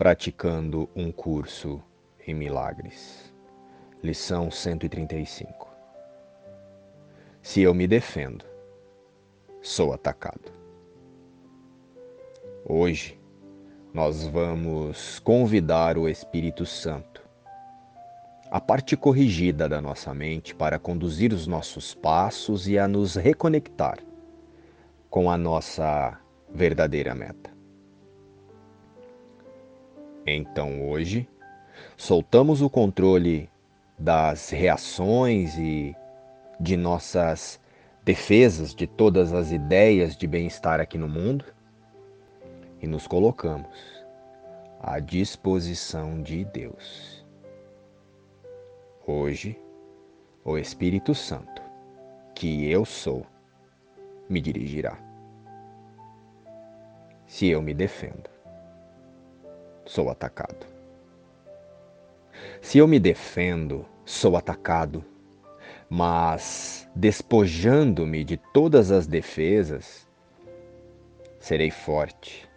praticando um curso em milagres. Lição 135. Se eu me defendo, sou atacado. Hoje, nós vamos convidar o Espírito Santo, a parte corrigida da nossa mente, para conduzir os nossos passos e a nos reconectar com a nossa verdadeira meta. Então hoje, soltamos o controle das reações e de nossas defesas de todas as ideias de bem-estar aqui no mundo e nos colocamos à disposição de Deus. Hoje, o Espírito Santo, que eu sou, me dirigirá. Se eu me defendo, sou atacado. Se eu me defendo, sou atacado, mas despojando-me de todas as defesas, serei forte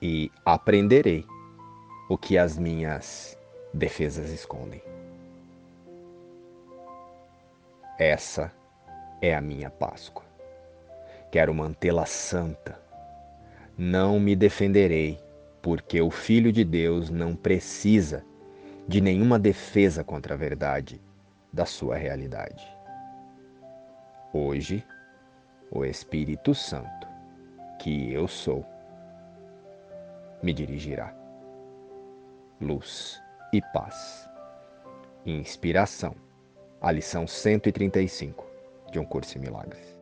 e aprenderei o que as minhas defesas escondem. Essa é a minha Páscoa. Quero mantê-la santa. Não me defenderei, porque o Filho de Deus não precisa de nenhuma defesa contra a verdade da sua realidade. Hoje, o Espírito Santo, que eu sou, me dirigirá. Luz e paz. Inspiração. A lição 135 de Um Curso em Milagres.